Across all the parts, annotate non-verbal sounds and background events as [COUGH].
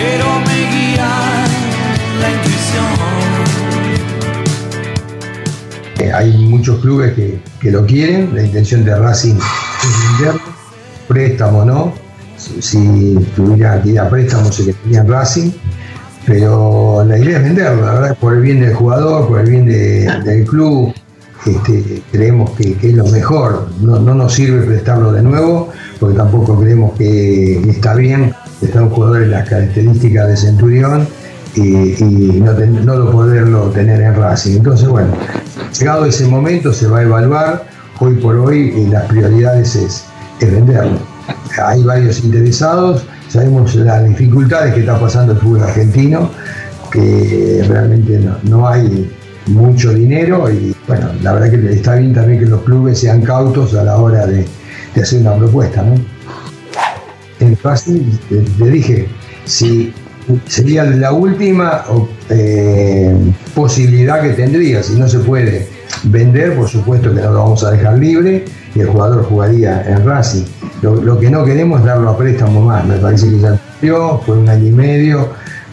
Pero me guía la intuición. Eh, Hay muchos clubes que, que lo quieren, la intención de Racing es venderlo, préstamo no, si, tuviera que ir a préstamo se le tenía Racing, pero la idea es venderlo, la verdad, por el bien del jugador, por el bien de- del club, este, creemos que, que es lo mejor, no, no nos sirve prestarlo de nuevo, porque tampoco creemos que está bien a un jugador en las características de Centurión y, y no, no lo poderlo tener en Racing. Entonces, bueno, llegado ese momento se va a evaluar, hoy por hoy eh, las prioridades es, es venderlo. Hay varios interesados, sabemos las dificultades que está pasando el fútbol argentino, que realmente no, no hay mucho dinero y bueno, la verdad que está bien también que los clubes sean cautos a la hora de, de hacer una propuesta, ¿no? En Racing, te, te dije, si sería la última eh, posibilidad que tendría, si no se puede vender, por supuesto que no lo vamos a dejar libre y el jugador jugaría en Racing. Lo, lo que no queremos es darlo a préstamo más, me parece que ya dio, fue un año y medio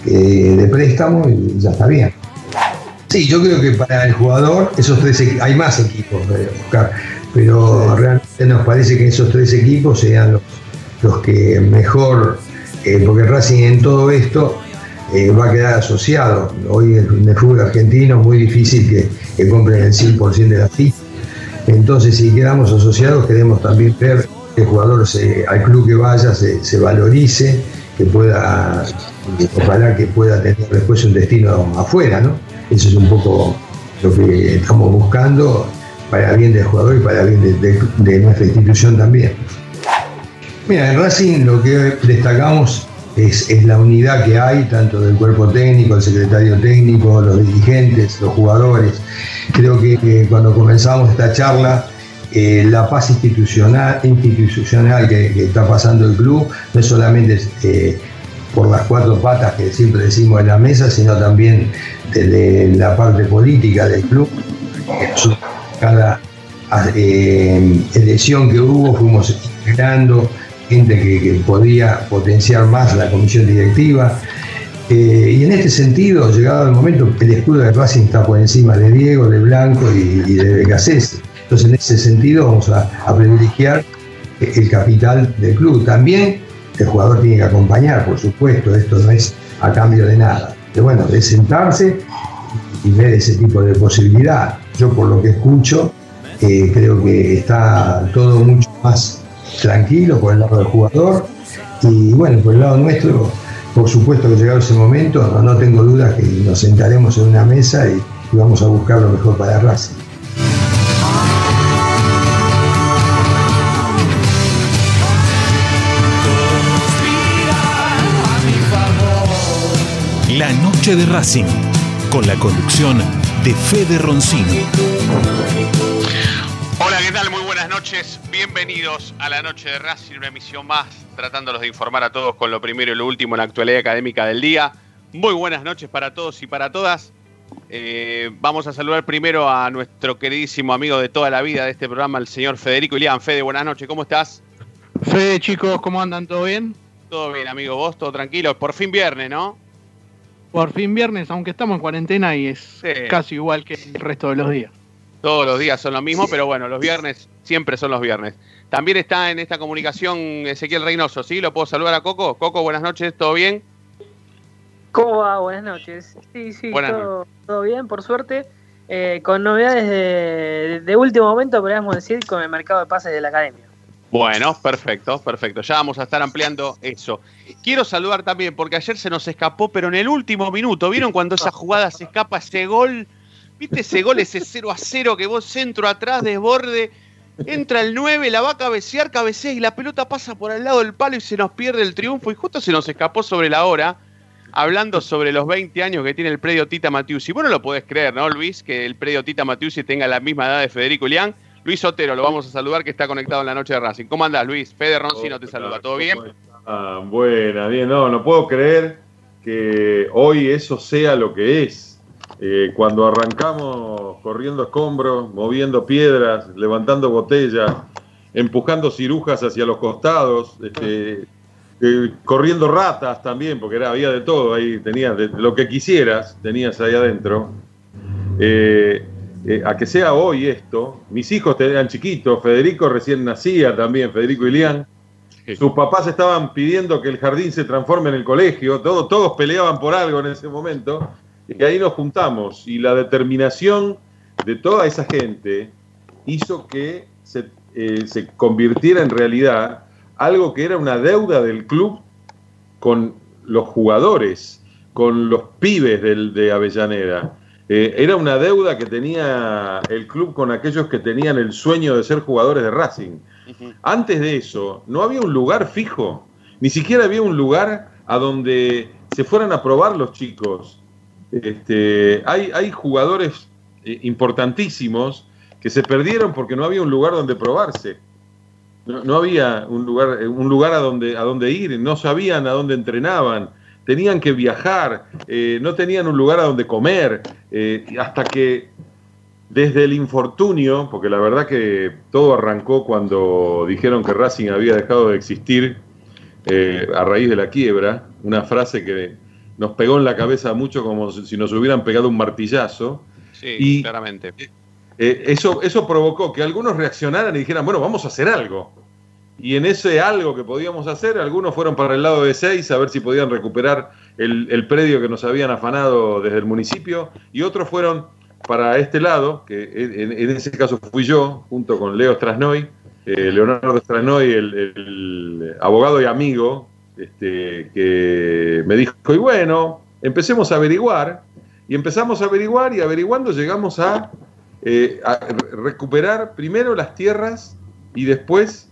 eh, de préstamo y ya está bien. Sí, yo creo que para el jugador, esos tres hay más equipos, eh, Oscar, pero realmente nos parece que esos tres equipos sean los, los que mejor, eh, porque Racing en todo esto eh, va a quedar asociado. Hoy en el fútbol argentino es muy difícil que, que compren el 100% de la ficha. Entonces, si quedamos asociados, queremos también ver que el jugador se- al club que vaya se, valorice, que pueda, ojalá que pueda tener después un destino afuera, ¿no? Eso es un poco lo que estamos buscando para el bien del jugador y para el bien de nuestra institución también. Mira, en Racing lo que destacamos es, es la unidad que hay, tanto del cuerpo técnico, el secretario técnico, los dirigentes, los jugadores. Creo que, cuando comenzamos esta charla, eh, la paz institucional, institucional que, está pasando el club no solamente eh, por las cuatro patas que siempre decimos en la mesa, sino también desde la parte política del club. Cada eh, elección que hubo fuimos integrando gente que, que podía potenciar más la comisión directiva. Eh, y en este sentido, llegado el momento, el escudo de Racing está por encima de Diego, de Blanco y, de Becasés. Entonces, en ese sentido, vamos a, a privilegiar el capital del club. También el jugador tiene que acompañar, por supuesto, esto no es a cambio de nada. Pero bueno, de sentarse y ver ese tipo de posibilidad. Yo por lo que escucho, eh, creo que está todo mucho más tranquilo por el lado del jugador y bueno, por el lado nuestro, por supuesto que llegado ese momento, no, no tengo dudas que nos sentaremos en una mesa y, y vamos a buscar lo mejor para Racing. La noche de Racing, con la conducción de Fede Roncino. Noches. Bienvenidos a la noche de Racing, una emisión más, tratándolos de informar a todos con lo primero y lo último en la actualidad académica del día. Muy buenas noches para todos y para todas. Eh, vamos a saludar primero a nuestro queridísimo amigo de toda la vida de este programa, el señor Federico Ilián. Fede, buenas noches, ¿cómo estás? Fede, chicos, ¿cómo andan? ¿Todo bien? Todo bien, amigo, vos, todo tranquilo. Por fin viernes, ¿no? Por fin viernes, aunque estamos en cuarentena y es Sí. casi igual que el resto de los días. Todos los días son lo mismo, pero bueno, los viernes siempre son los viernes. También está en esta comunicación Ezequiel Reynoso, ¿sí? ¿Lo puedo saludar a Coco? Coco, buenas noches, ¿todo bien? ¿Cómo va? Buenas noches. Sí, sí, Buenas todo, todo bien, por suerte. Eh, con novedades de, de último momento, podríamos decir, con el mercado de pases de la academia. Bueno, perfecto, perfecto. Ya vamos a estar ampliando eso. Quiero saludar también, porque ayer se nos escapó, pero en el último minuto, ¿vieron cuando esa jugada se escapa ese gol? ¿Viste ese gol, ese 0 a 0 que vos centro atrás, desborde? entra el 9, la va a cabecear, cabecea y la pelota pasa por al lado del palo y se nos pierde el triunfo y justo se nos escapó sobre la hora hablando sobre los 20 años que tiene el predio Tita Matiusi. Vos no lo podés creer, ¿no, Luis? Que el predio Tita Matiusi tenga la misma edad de Federico Ilián. Luis Otero, lo vamos a saludar, que está conectado en la noche de Racing. ¿Cómo andás, Luis? Fede Roncino te saluda. ¿Todo bien? Ah, buena, bien. No, no puedo creer que hoy eso sea lo que es. Eh, cuando arrancamos corriendo escombros, moviendo piedras, levantando botellas, empujando cirujas hacia los costados, este, eh, corriendo ratas también, porque era, había de todo ahí, tenías de, lo que quisieras, tenías ahí adentro. Eh, eh, a que sea hoy esto, mis hijos eran chiquitos, Federico recién nacía también, Federico Ilián, sus papás estaban pidiendo que el jardín se transforme en el colegio, todos, todos peleaban por algo en ese momento, y ahí nos juntamos, y la determinación de toda esa gente hizo que se, se convirtiera en realidad algo que era una deuda del club con los jugadores, con los pibes del, de Avellaneda. Eh, era una deuda que tenía el club con aquellos que tenían el sueño de ser jugadores de Racing. Antes de eso, no había un lugar fijo, ni siquiera había un lugar a donde se fueran a probar los chicos. Este, hay, jugadores eh, importantísimos que se perdieron porque no había un lugar donde probarse. No, había un lugar, un lugar a, donde, a donde ir, no sabían a dónde entrenaban, tenían que viajar, eh, no tenían un lugar a donde comer, eh, hasta que desde el infortunio, porque la verdad que todo arrancó cuando dijeron que Racing había dejado de existir eh, a raíz de la quiebra, una frase que nos pegó en la cabeza mucho como si nos hubieran pegado un martillazo. Sí, y, claramente. Eh, eso, eso provocó que algunos reaccionaran y dijeran, bueno, vamos a hacer algo. Y en ese algo que podíamos hacer, algunos fueron para el lado de Seis a ver si podían recuperar el, predio que nos habían afanado desde el municipio, y otros fueron para este lado, que en, ese caso fui yo, junto con Leo Strasnoy, eh, Leonardo Strasnoy, el, abogado y amigo, este, que me dijo, y bueno, empecemos a averiguar, y empezamos a averiguar, y averiguando llegamos a eh, a recuperar primero las tierras y después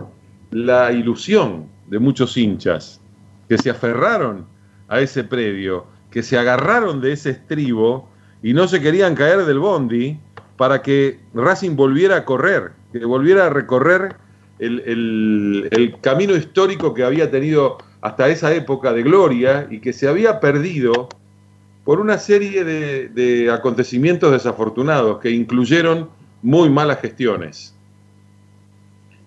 la ilusión de muchos hinchas que se aferraron a ese predio, que se agarraron de ese estribo y no se querían caer del bondi para que Racing volviera a correr, que volviera a recorrer el camino histórico que había tenido hasta esa época de gloria y que se había perdido por una serie de, acontecimientos desafortunados que incluyeron muy malas gestiones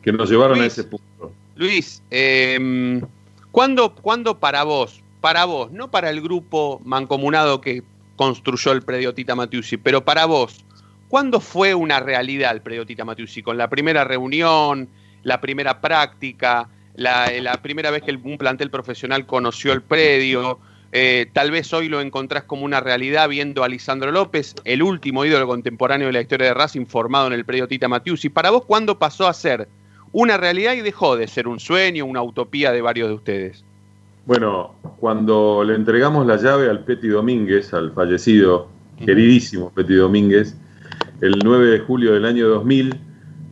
que nos llevaron a ese punto. Luis, eh, ¿cuándo, para vos, para vos, no para el grupo mancomunado que construyó el predio Tita Matiusi, pero para vos, ¿cuándo fue una realidad el predio Tita Matiusi? ¿Con la primera reunión, la primera práctica, la, la primera vez que un plantel profesional conoció el predio? Eh, tal vez hoy lo encontrás como una realidad viendo a Lisandro López, el último ídolo contemporáneo de la historia de Racing formado en el predio Tita Y Para vos, ¿cuándo pasó a ser una realidad y dejó de ser un sueño, una utopía de varios de ustedes? Bueno, cuando le entregamos la llave al Peti Domínguez, al fallecido, queridísimo Peti Domínguez, el 9 de julio del año 2000,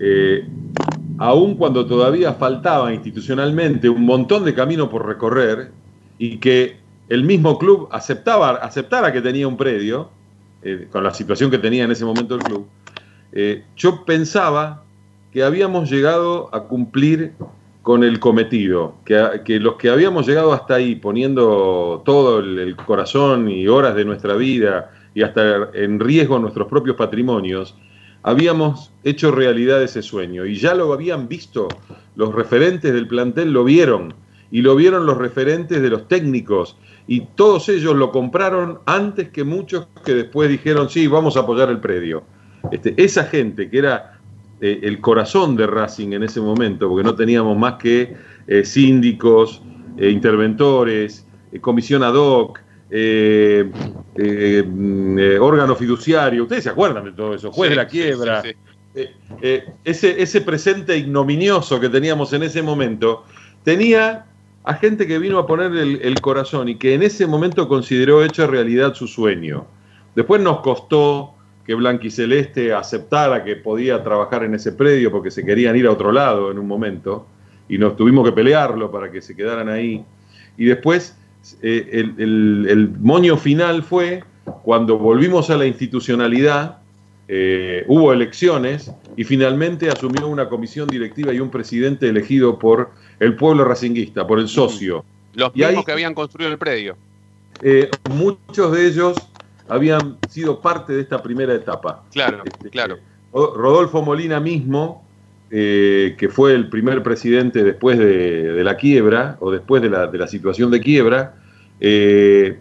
eh, aun cuando todavía faltaba institucionalmente un montón de camino por recorrer y que el mismo club aceptaba, aceptara que tenía un predio, eh, con la situación que tenía en ese momento el club, eh, yo pensaba que habíamos llegado a cumplir con el cometido, que, los que habíamos llegado hasta ahí poniendo todo el, corazón y horas de nuestra vida y hasta en riesgo nuestros propios patrimonios, habíamos hecho realidad ese sueño y ya lo habían visto, los referentes del plantel lo vieron y lo vieron los referentes de los técnicos y todos ellos lo compraron antes que muchos que después dijeron, sí, vamos a apoyar el predio. Este, esa gente que era eh, el corazón de Racing en ese momento, porque no teníamos más que eh, síndicos, eh, interventores, comisión ad hoc, mm, órgano fiduciario, ustedes se acuerdan de todo eso, juez de la quiebra. ese, ese presente ignominioso que teníamos en ese momento tenía a gente que vino a poner el, corazón y que en ese momento consideró hecho realidad su sueño. Después nos costó que Blanquiceleste aceptara que podía trabajar en ese predio porque se querían ir a otro lado en un momento y nos tuvimos que pelearlo para que se quedaran ahí. Y después eh, el, el- el moño final fue cuando volvimos a la institucionalidad, eh, hubo elecciones y finalmente asumió una comisión directiva y un presidente elegido por el pueblo racinguista, por el socio. Los Y ahí- mismos que habían construido el predio. Eh, muchos de ellos habían sido parte de esta primera etapa. Claro, Este, claro. Ro- Rodolfo Molina mismo, eh, que fue el primer presidente después de, de la quiebra, o después de la, de la situación de quiebra, eh,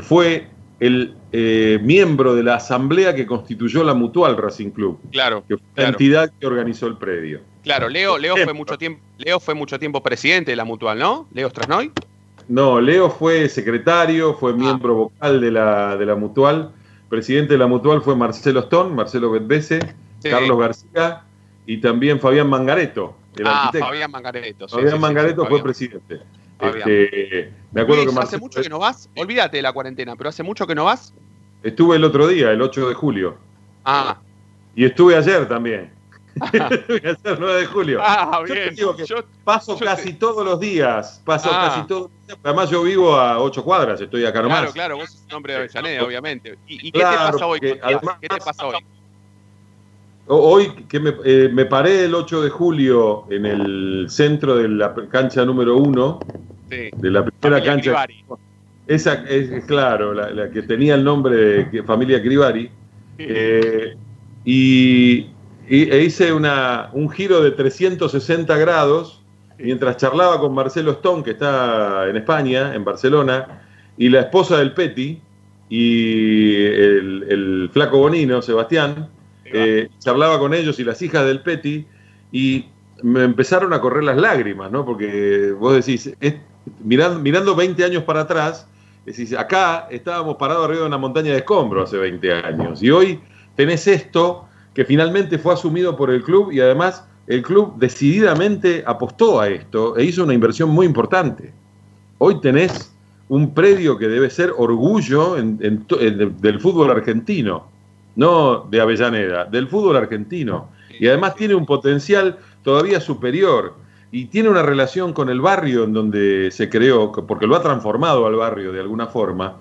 fue el eh, miembro de la asamblea que constituyó la Mutual Racing Club, Claro, que fue la entidad que organizó el predio. Claro, Leo, Leo fue mucho tiempo, Leo fue mucho tiempo presidente de la Mutual, ¿no? Leo Strasnoy. No, Leo fue secretario, Ah. fue miembro vocal de la, de la Mutual. Presidente de la Mutual fue Marcelo Stone, Marcelo Betbese, Sí. Carlos García y también Fabián Mangareto, el ah, arquitecto. Fabián Mangareto. sí, Fabián sí, Mangareto sí, fue Fabián. presidente. Este, me acuerdo Luis, que hace Marcelo- mucho que no vas. Olvídate de la cuarentena, pero hace mucho que no vas. Estuve el otro día, el 8 de julio. Ah, Y estuve ayer también. [LAUGHS] Estuve ayer, 9 de julio. ah Yo te digo que Yo- paso yo casi te- todos los días. Paso Ah. casi todos los días. Además, yo vivo a 8 cuadras, estoy acá nomás. claro, claro, vos sos un hombre de Avellaneda, obviamente. ¿Y, y qué Claro, te pasa hoy? además- ¿Qué te pasa hoy? Hoy que me, eh, me paré el 8 de julio en el centro de la cancha número 1, Sí. de la primera Familia cancha. Crivari. Esa es, es claro, la, la que tenía el nombre de que- familia Crivari. Eh, y, y- e hice una, un giro de 360 grados mientras charlaba con Marcelo Stone, que está en España, en Barcelona, y la esposa del Peti y el, el flaco Bonino, Sebastián. Eh, charlaba con ellos y las hijas del Peti y me empezaron a correr las lágrimas, ¿no? Porque vos decís, es- mirando, mirando 20 años para atrás, decís, acá estábamos parados arriba de una montaña de escombros hace 20 años y hoy tenés esto que finalmente fue asumido por el club y además el club decididamente apostó a esto e hizo una inversión muy importante. Hoy tenés un predio que debe ser orgullo del fútbol argentino, no de Avellaneda, del fútbol argentino. Y además tiene un potencial todavía superior y tiene una relación con el barrio en donde se creó, porque lo ha transformado al barrio de alguna forma,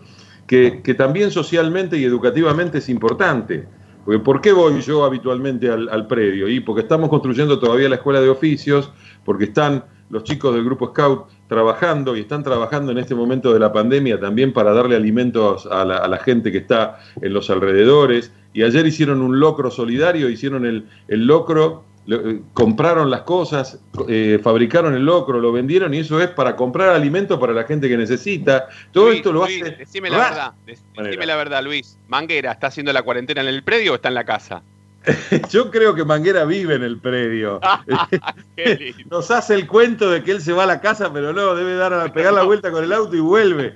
que, que también socialmente y educativamente es importante. Porque ¿Por qué voy yo habitualmente al, al predio? Y porque estamos construyendo todavía la escuela de oficios, porque están los chicos del grupo Scout trabajando y están trabajando en este momento de la pandemia también para darle alimentos a la, a la gente que está en los alrededores. Y ayer hicieron un locro solidario, hicieron el, el locro, lo- eh, compraron las cosas, eh, fabricaron el locro, lo vendieron y eso es para comprar alimentos para la gente que necesita. Todo Luis, esto lo Luis, hace... Decime la verdad. dec- Decime la verdad, Luis. Manguera, ¿está haciendo la cuarentena en el predio o está en la casa? [LAUGHS] Yo creo que Manguera vive en el predio. [LAUGHS] [LAUGHS] Nos hace el cuento de que él se va a la casa, pero no, debe dar a pegar la vuelta con el auto y vuelve.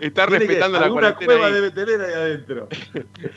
Está Tiene que- respetando la alguna cueva ahí. debe tener ahí adentro.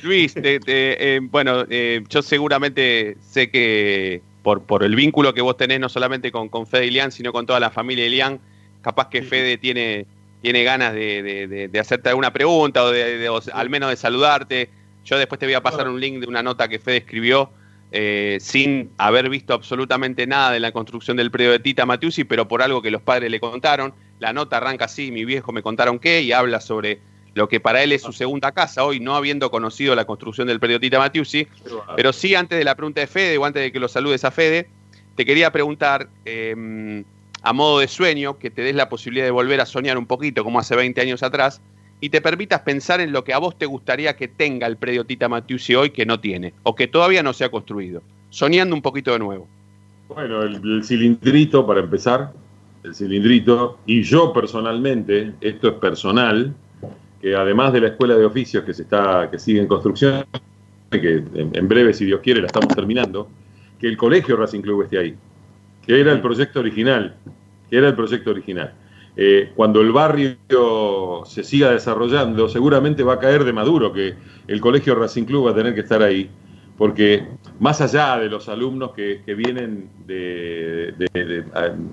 Luis, te- te, eh, bueno, eh, yo seguramente sé que por, por el vínculo que vos tenés, no solamente con, con Fede Ilián, sino con toda la familia Ilián, capaz que Fede tiene, tiene ganas de, de- de- de hacerte alguna pregunta o, de, de- o al menos de saludarte. Yo después te voy a pasar un link de una nota que Fede escribió eh, sin haber visto absolutamente nada de la construcción del predio de Tita Matiusi, pero por algo que los padres le contaron. La nota arranca así, mi viejo me contaron qué, y habla sobre lo que para él es su segunda casa, hoy no habiendo conocido la construcción del predio Tita Matiusi. Pero sí, antes de la pregunta de Fede, o antes de que lo saludes a Fede, te quería preguntar, eh, a modo de sueño, que te des la posibilidad de volver a soñar un poquito, como hace 20 años atrás, y te permitas pensar en lo que a vos te gustaría que tenga el predio Tita Matiusi hoy que no tiene, o que todavía no se ha construido. Soñando un poquito de nuevo. Bueno, el, el cilindrito para empezar, el cilindrito, y yo personalmente, esto es personal, que además de la escuela de oficios que se está, que sigue en construcción, que en, en breve, si Dios quiere, la estamos terminando, que el colegio Racing Club esté ahí, que era el proyecto original, que era el proyecto original. Eh, cuando el barrio se siga desarrollando, seguramente va a caer de maduro que el colegio Racing Club va a tener que estar ahí, porque más allá de los alumnos que, vienen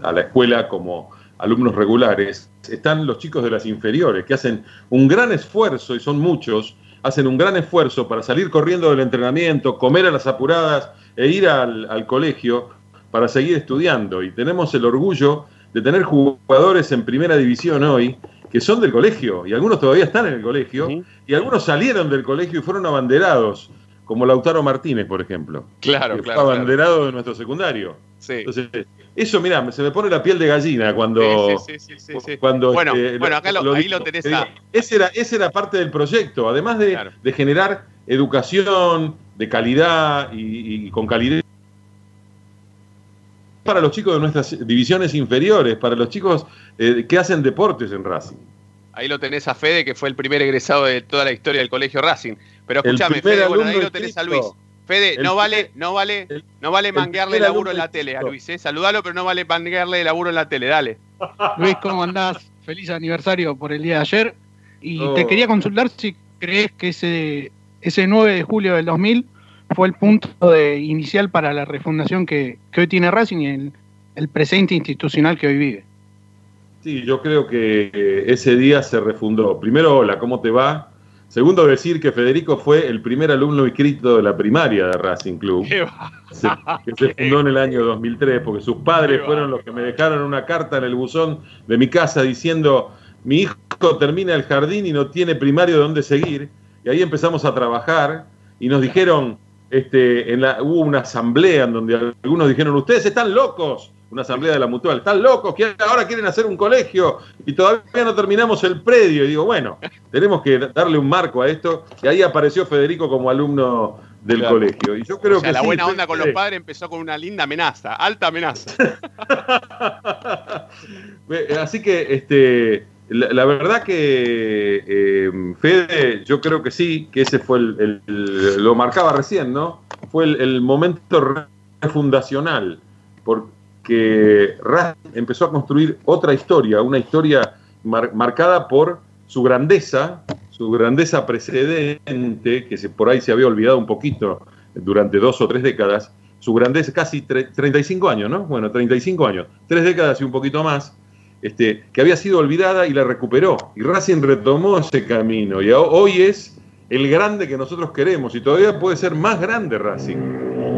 a la escuela como alumnos regulares, están los chicos de las inferiores, que hacen un gran esfuerzo, y son muchos, hacen un gran esfuerzo para salir corriendo del entrenamiento, comer a las apuradas e ir al, al colegio para seguir estudiando. Y tenemos el orgullo de tener jugadores en primera división hoy que son del colegio, y algunos todavía están en el colegio, y algunos salieron del colegio y fueron abanderados, como Lautaro Martínez, por ejemplo. Claro, que claro. Fue abanderado de nuestro secundario. Sí. Entonces, eso, mira, se me pone la piel de gallina cuando. Sí, sí, cuando Bueno, este, bueno, acá lo- ahí lo tenés a- ese, era, ese era parte del proyecto, además de, Claro. de generar educación de calidad y, y con calidad para los chicos de nuestras divisiones inferiores, para los chicos eh, que hacen deportes en Racing. Ahí lo tenés a Fede, que fue el primer egresado de toda la historia del colegio Racing. Pero El escúchame, Fede, bueno, ahí lo tenés a Luis. Fede, El no vale, no vale, el- no vale el manguearle primer laburo en la tele a. Luis, eh. Saludalo, pero no vale manguearle laburo en la tele, dale. Luis, ¿cómo andás? Feliz aniversario por el día de ayer. Y Oh. te quería consultar si crees que ese, ese 9 de julio del 2000 fue el punto de inicial para la refundación que, que hoy tiene Racing y el, el presente institucional que hoy vive. Sí, yo creo que eh, ese día se refundó. Primero, hola, ¿cómo te va? Segundo, decir que Federico fue el primer alumno inscrito de la primaria de Racing Club. Se- que se fundó en el año 2003, porque sus padres fueron los que me dejaron una carta en el buzón de mi casa diciendo, mi hijo termina el jardín y no tiene primario donde seguir, y ahí empezamos a trabajar y nos dijeron, este, en la, hubo una asamblea en donde algunos dijeron, ustedes están locos, una asamblea de la mutual, están locos, que ahora quieren hacer un colegio y todavía no terminamos el predio, y digo, bueno, tenemos que darle un marco a esto, y ahí apareció Federico como alumno del Claro. colegio, y yo creo o sea, que la sí, buena onda con los padres empezó con una linda amenaza, alta amenaza. [LAUGHS] Así que, este, la, verdad que eh, Fede, yo creo que sí, que ese fue el, lo marcaba recién, ¿no? Fue el, momento fundacional, porque Racing empezó a construir otra historia, una historia mar- marcada por su grandeza, su grandeza precedente, que se, por ahí se había olvidado un poquito durante dos o tres décadas, su grandeza, casi tre- 35 años, ¿no? Bueno, 35 años, tres décadas y un poquito más, este, que había sido olvidada y la recuperó. Y Racing retomó ese camino y ho- hoy es el grande que nosotros queremos y todavía puede ser más grande Racing,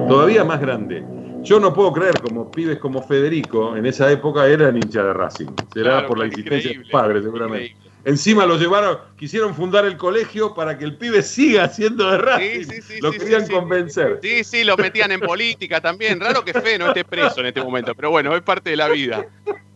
todavía más grande. Yo no puedo creer como pibes como Federico en esa época eran hincha de Racing. Será Claro, por la insistencia de sus padres, seguramente. increíble. Encima lo llevaron, quisieron fundar el colegio para que el pibe siga siendo de Racing. Sí, sí, sí, lo sí, querían convencer. Sí, sí, lo metían en política también. Raro que Fe no esté preso en este momento, pero bueno, es parte de la vida.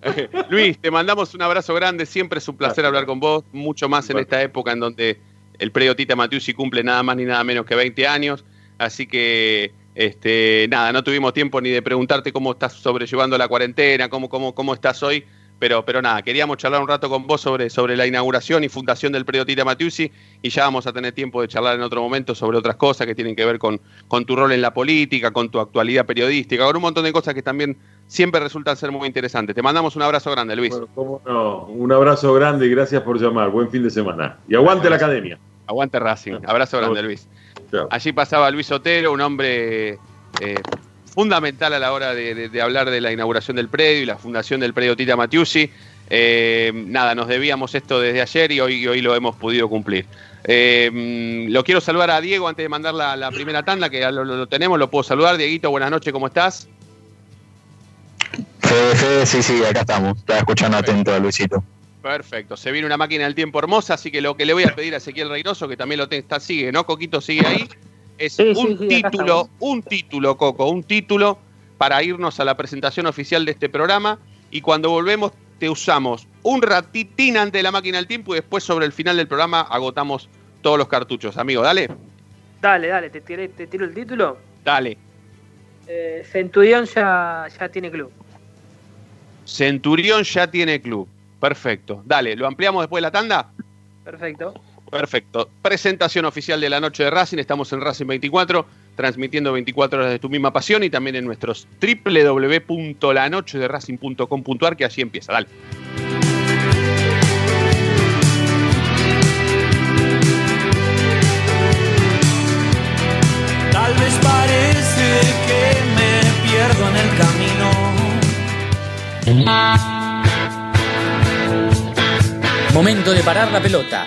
[LAUGHS] Luis, te mandamos un abrazo grande. Siempre es un placer hablar con vos, mucho más en esta época en donde el predio Tita Matiusi cumple nada más ni nada menos que 20 años. Así que, este, nada, no tuvimos tiempo ni de preguntarte cómo estás sobrellevando la cuarentena, cómo, cómo, cómo estás hoy. Pero, pero nada, queríamos charlar un rato con vos sobre, sobre la inauguración y fundación del predio Tita Matiusi y ya vamos a tener tiempo de charlar en otro momento sobre otras cosas que tienen que ver con, con tu rol en la política, con tu actualidad periodística, con un montón de cosas que también siempre resultan ser muy interesantes. Te mandamos un abrazo grande, Luis. Bueno, cómo no. Un abrazo grande y gracias por llamar. Buen fin de semana. Y aguante la academia. Aguante Racing. Abrazo grande, Luis. Allí pasaba Luis Otero, un hombre eh, fundamental a la hora de, de- de hablar de la inauguración del predio y la fundación del predio Tita Matiusi. Eh, nada, nos debíamos esto desde ayer y hoy, y hoy lo hemos podido cumplir. Eh, mm, lo quiero saludar a Diego antes de mandar la, la primera tanda, que ya lo, lo- tenemos, lo puedo saludar. Dieguito, buenas noches, ¿cómo estás? Fede, Fede, sí, sí, acá estamos. Estaba escuchando atento a Luisito. Perfecto, se viene una máquina del tiempo hermosa, así que lo que le voy a pedir a Ezequiel Reynoso, que también lo te- está, sigue, ¿no? Coquito sigue ahí, es Sí, un sí, título, un título, Coco, un título para irnos a la presentación oficial de este programa y cuando volvemos te usamos un ratitín antes de la máquina del tiempo y después sobre el final del programa agotamos todos los cartuchos. Amigo, dale, Dale, dale, te, tiré- te tiro el título. dale. Eh, Centurión ya, ya tiene club. Centurión ya tiene club. Perfecto. Dale, ¿lo ampliamos después de la tanda? Perfecto. Perfecto. Presentación oficial de la noche de Racing. Estamos en Racing 24, transmitiendo 24 horas de tu misma pasión y también en nuestros www.lanochederacing.com.ar que así empieza. Dale. Tal vez parece que me pierdo en el camino. Momento de parar la pelota,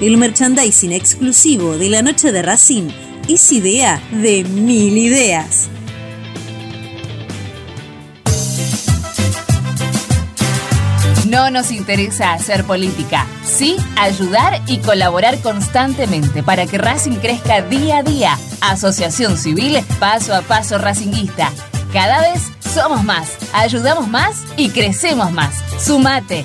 El merchandising exclusivo de la noche de Racing es idea de mil ideas. No nos interesa hacer política, sí ayudar y colaborar constantemente para que Racing crezca día a día. Asociación Civil Paso a Paso Racinguista. Cada vez somos más, ayudamos más y crecemos más. Sumate.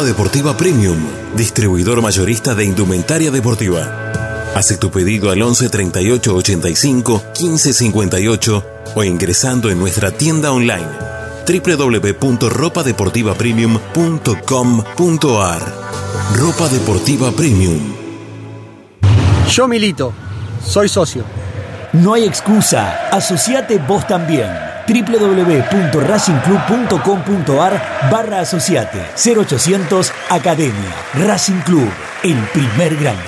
Ropa Deportiva Premium, distribuidor mayorista de indumentaria deportiva. Hace tu pedido al 11 38 85 15 58 o ingresando en nuestra tienda online www.ropadeportivapremium.com.ar Ropa Deportiva Premium. Yo milito, soy socio. No hay excusa, asociate vos también www.racingclub.com.ar barra asociate 0800 Academia Racing Club, el primer grande.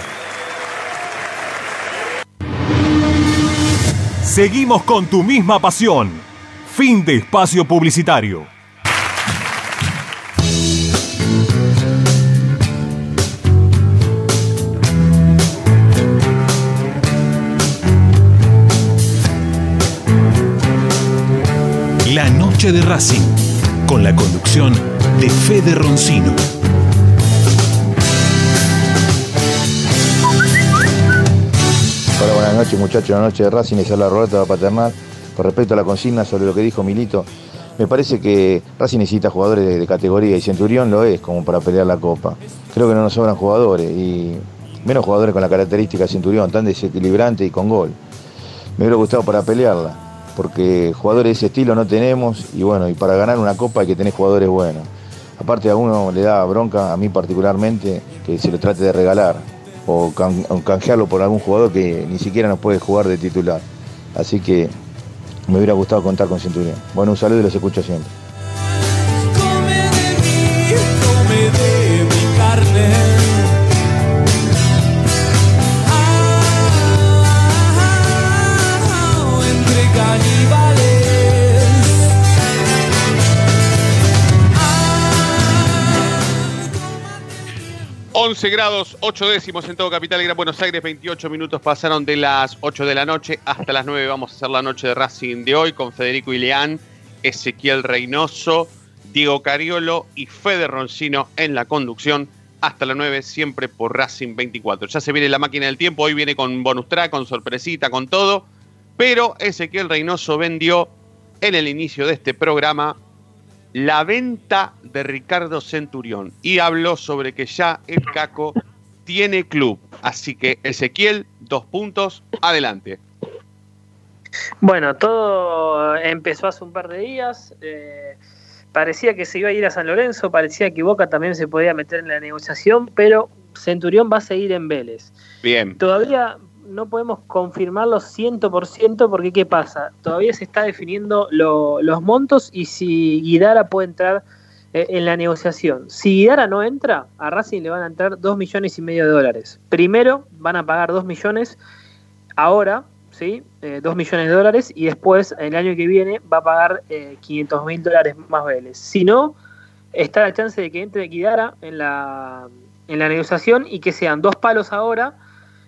Seguimos con tu misma pasión. Fin de espacio publicitario. De Racing, con la conducción de Fede Roncino. Hola, buenas noches muchachos, la noche de Racing y la Roberta Paternal. Con respecto a la consigna sobre lo que dijo Milito, me parece que Racing necesita jugadores de, de categoría y Centurión lo es como para pelear la copa. Creo que no nos sobran jugadores y menos jugadores con la característica de Centurión, tan desequilibrante y con gol. Me hubiera gustado para pelearla, porque jugadores de ese estilo no tenemos y bueno, y para ganar una copa hay que tener jugadores buenos. Aparte a uno le da bronca, a mí particularmente, que se lo trate de regalar o, o canjearlo por algún jugador que ni siquiera nos puede jugar de titular. Así que me hubiera gustado contar con Centurión. Bueno, un saludo y los escucho siempre. 11 11 grados, 8 décimos en todo Capital Gran Buenos Aires, 28 minutos pasaron de las 8 de la noche hasta las 9. Vamos a hacer la noche de Racing de hoy con Federico Ileán, Ezequiel Reynoso, Diego Cariolo y Fede Roncino en la conducción hasta las 9, siempre por Racing 24. Ya se viene la máquina del tiempo, hoy viene con bonus track, con sorpresita, con todo, pero Ezequiel Reynoso vendió en el inicio de este programa la venta de Ricardo Centurión y habló sobre que ya el Caco tiene club. Así que Ezequiel, dos puntos, adelante. Bueno, todo empezó hace un par de días. eh, parecía que se iba a ir a San Lorenzo, parecía que Boca también se podía meter en la negociación, pero Centurión va a seguir en Vélez. Bien. Todavía no podemos confirmarlo 100% porque ¿qué pasa? Todavía se está definiendo lo- los montos y si Guidara puede entrar eh, en la negociación. Si Guidara no entra, a Racing le van a entrar 2 millones y medio de dólares. Primero van a pagar 2 millones ahora, ¿sí? 2 millones de dólares y después el año que viene va a pagar eh, 500 mil dólares más Vélez. Si no, está la chance de que entre Guidara en la, en la negociación y que sean dos palos ahora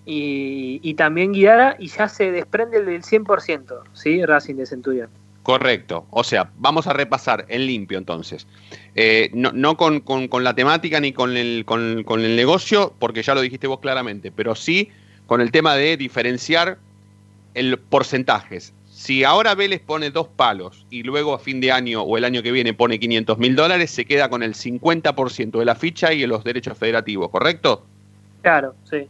y, y también Guidara y ya se desprende el del 100%, ¿sí? Racing de Centurión. Correcto. O sea, vamos a repasar en limpio entonces. Eh, no no con, con- con la temática ni con el, con, con el negocio, porque ya lo dijiste vos claramente, pero sí con el tema de diferenciar el porcentajes. Si ahora Vélez pone dos palos y luego a fin de año o el año que viene pone 500 mil dólares, se queda con el 50% de la ficha y los derechos federativos, ¿correcto? Claro, sí.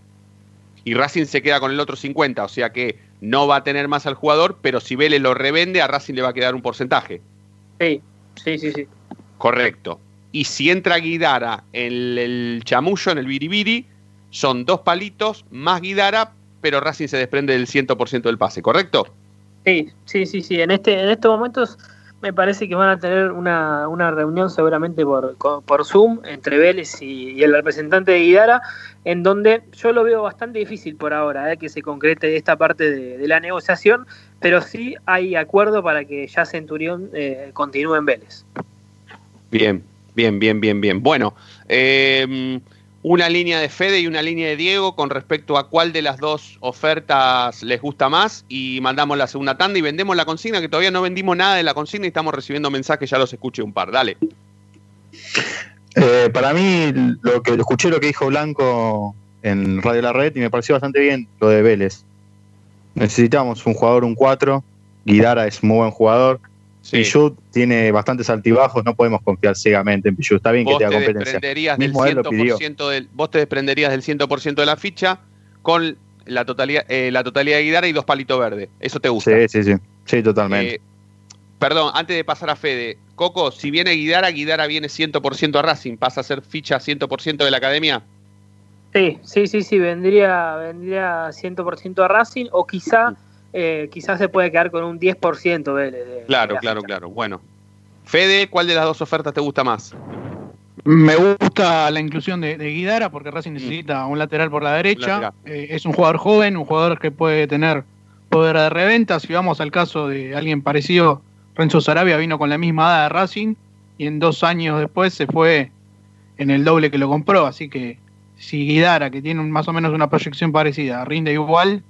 Y Racing se queda con el otro 50, o sea que no va a tener más al jugador, pero si Vélez lo revende, a Racing le va a quedar un porcentaje. Sí, sí, sí, sí. Correcto. Y si entra Guidara en el chamullo, en el biribiri, son dos palitos más Guidara, pero Racing se desprende del 100% del pase, ¿correcto? Sí, sí, sí, sí. En este, en estos momentos me parece que van a tener una, una reunión seguramente por, por Zoom entre Vélez y, el representante de Guidara, en donde yo lo veo bastante difícil por ahora, eh, que se concrete esta parte de, de la negociación, pero sí hay acuerdo para que ya Centurión eh, continúe en Vélez. Bien, bien, bien, bien, bien. Bueno, eh, una línea de Fede y una línea de Diego con respecto a cuál de las dos ofertas les gusta más y mandamos la segunda tanda y vendemos la consigna, que todavía no vendimos nada de la consigna y estamos recibiendo mensajes, ya los escuché un par. Dale. Eh, para mí, lo que escuché lo que dijo Blanco en Radio La Red y me pareció bastante bien lo de Vélez. Necesitamos un jugador, un 4. Guidara es muy buen jugador. Pichut tiene bastantes altibajos, no podemos confiar ciegamente en Pichut. Está bien que Vos tenga te competencia. desprenderías del Mismo él lo pidió. 100% del, vos te desprenderías del 100% de la ficha con la totalidad, eh, la totalidad de Guidara y dos palitos verdes. Eso te gusta. Sí, sí, sí. Sí, totalmente. Eh, perdón, antes de pasar a Fede, Coco, si viene Guidara, Guidara viene 100% a Racing, pasa a ser ficha 100% de la academia. Sí, sí, sí, sí, vendría, vendría 100% a Racing o quizá, eh, quizás se puede quedar con un 10% Vélez. de- Claro, claro, claro. Bueno. Fede, ¿cuál de las dos ofertas te gusta más? Me gusta la inclusión de, de Guidara porque Racing necesita un lateral por la derecha. Eh, es un jugador joven, un jugador que puede tener poder de reventa. Si vamos al caso de alguien parecido, Renzo Sarabia vino con la misma edad de Racing y en dos años después se fue en el doble que lo compró. Así que si Guidara, que tiene un- más o menos una proyección parecida, rinde igual,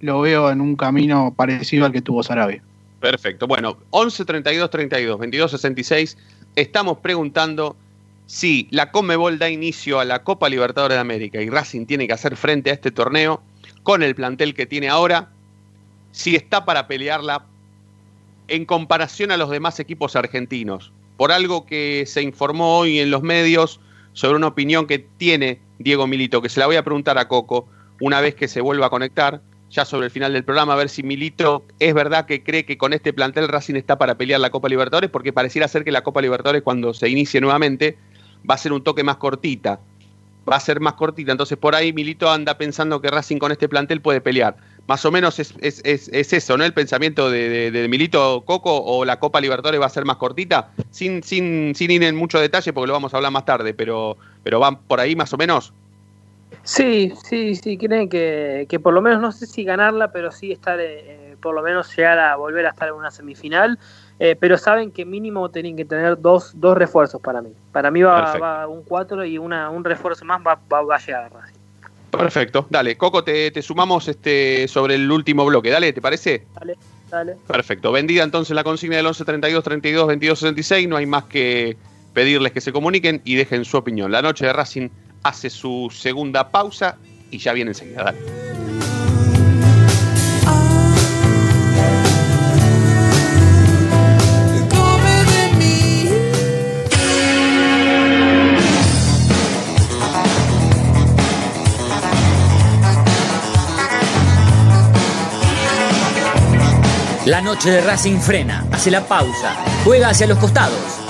lo veo en un camino parecido al que tuvo Sarabia. Perfecto. Bueno, 11 32 32 22 66. Estamos preguntando si la Conmebol da inicio a la Copa Libertadores de América y Racing tiene que hacer frente a este torneo con el plantel que tiene ahora, si está para pelearla en comparación a los demás equipos argentinos. Por algo que se informó hoy en los medios sobre una opinión que tiene Diego Milito, que se la voy a preguntar a Coco una vez que se vuelva a conectar, ya sobre el final del programa, a ver si Milito es verdad que cree que con este plantel Racing está para pelear la Copa Libertadores, porque pareciera ser que la Copa Libertadores cuando se inicie nuevamente va a ser un toque más cortita. Va a ser más cortita, entonces por ahí Milito anda pensando que Racing con este plantel puede pelear. Más o menos es, es- es- es eso, ¿no? El pensamiento de, Milito Coco o la Copa Libertadores va a ser más cortita, sin, sin, sin ir en mucho detalle porque lo vamos a hablar más tarde, pero, pero van por ahí más o menos. Sí, sí, sí, creen que, que por lo menos no sé si ganarla, pero sí estar eh, por lo menos llegar a volver a estar en una semifinal. Eh, pero saben que mínimo tienen que tener dos, dos refuerzos para mí. Para mí va, un 4 y una, un refuerzo más va, va, va a llegar Racing. Perfecto. Dale, Coco, te, te sumamos este sobre el último bloque. Dale, ¿te parece? Dale, dale. Perfecto. Vendida entonces la consigna del 11 32 32 22 66. No hay más que pedirles que se comuniquen y dejen su opinión. La noche de Racing hace su segunda pausa y ya viene enseguida. La noche de Racing frena, hace la pausa, juega hacia los costados.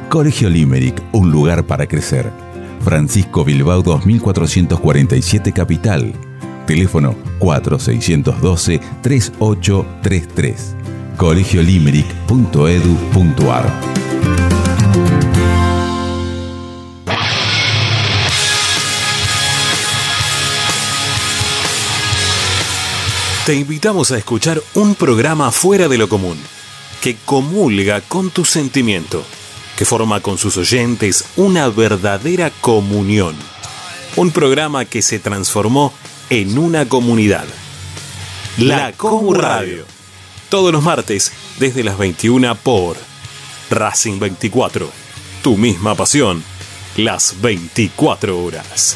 Colegio Limerick, un lugar para crecer. Francisco Bilbao 2447 Capital. Teléfono 4612-3833. colegiolimerick.edu.ar Te invitamos a escuchar un programa fuera de lo común, que comulga con tu sentimiento, que forma con sus oyentes una verdadera comunión. Un programa que se transformó en una comunidad. La Comu Radio. Todos los martes desde las 21 por Racing 24. Tu misma pasión. Las 24 horas.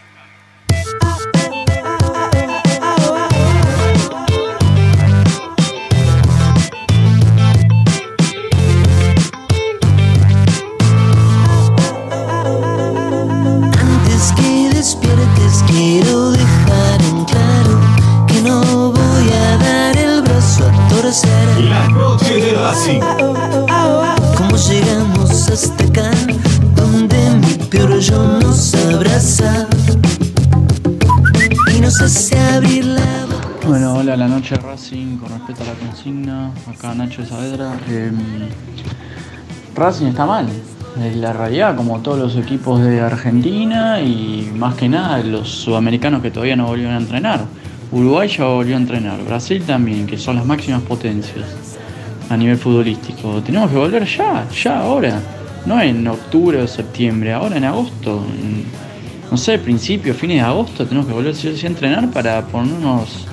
Hola, la noche Racing, con respecto a la consigna, acá Nacho de Saavedra. Eh, Racing está mal, es la realidad, como todos los equipos de Argentina y más que nada los sudamericanos que todavía no volvieron a entrenar. Uruguay ya volvió a entrenar, Brasil también, que son las máximas potencias a nivel futbolístico. Tenemos que volver ya, ya ahora, no en octubre o septiembre, ahora en agosto. No sé, principios, fines de agosto, tenemos que volver a entrenar para ponernos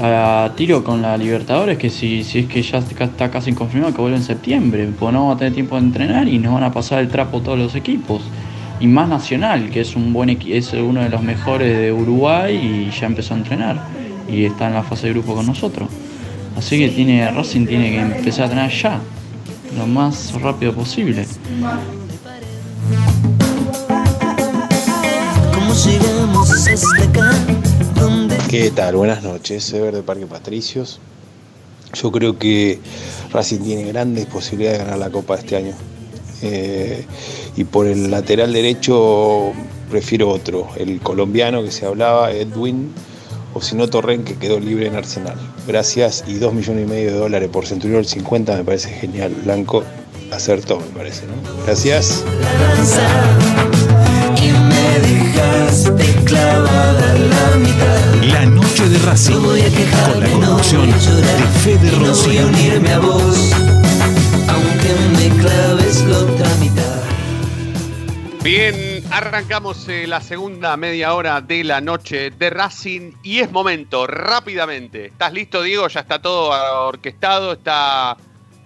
a tiro con la Libertadores, que si, si es que ya está casi confirmado que vuelve en septiembre, pues no vamos a tener tiempo de entrenar y nos van a pasar el trapo todos los equipos. Y más Nacional, que es un buen es uno de los mejores de Uruguay y ya empezó a entrenar y está en la fase de grupo con nosotros. Así que tiene Racing tiene que empezar a entrenar ya, lo más rápido posible. Llegamos hasta acá? ¿Dónde ¿Qué tal? Buenas noches, Sever de Parque Patricios. Yo creo que Racing tiene grandes posibilidades de ganar la Copa este año. Eh, y por el lateral derecho prefiero otro, el colombiano que se hablaba, Edwin, o si no Torren, que quedó libre en Arsenal. Gracias y dos millones y medio de dólares por Centurión 50 me parece genial. Blanco acertó, me parece, ¿no? Gracias. Dejaste clavada en la mitad? La noche de Racing, con la conducción de Fede Y no voy a unirme a vos, aunque me claves la otra mitad. Bien, arrancamos eh, la segunda media hora de la noche de Racing y es momento, rápidamente. ¿Estás listo, Diego? Ya está todo orquestado, está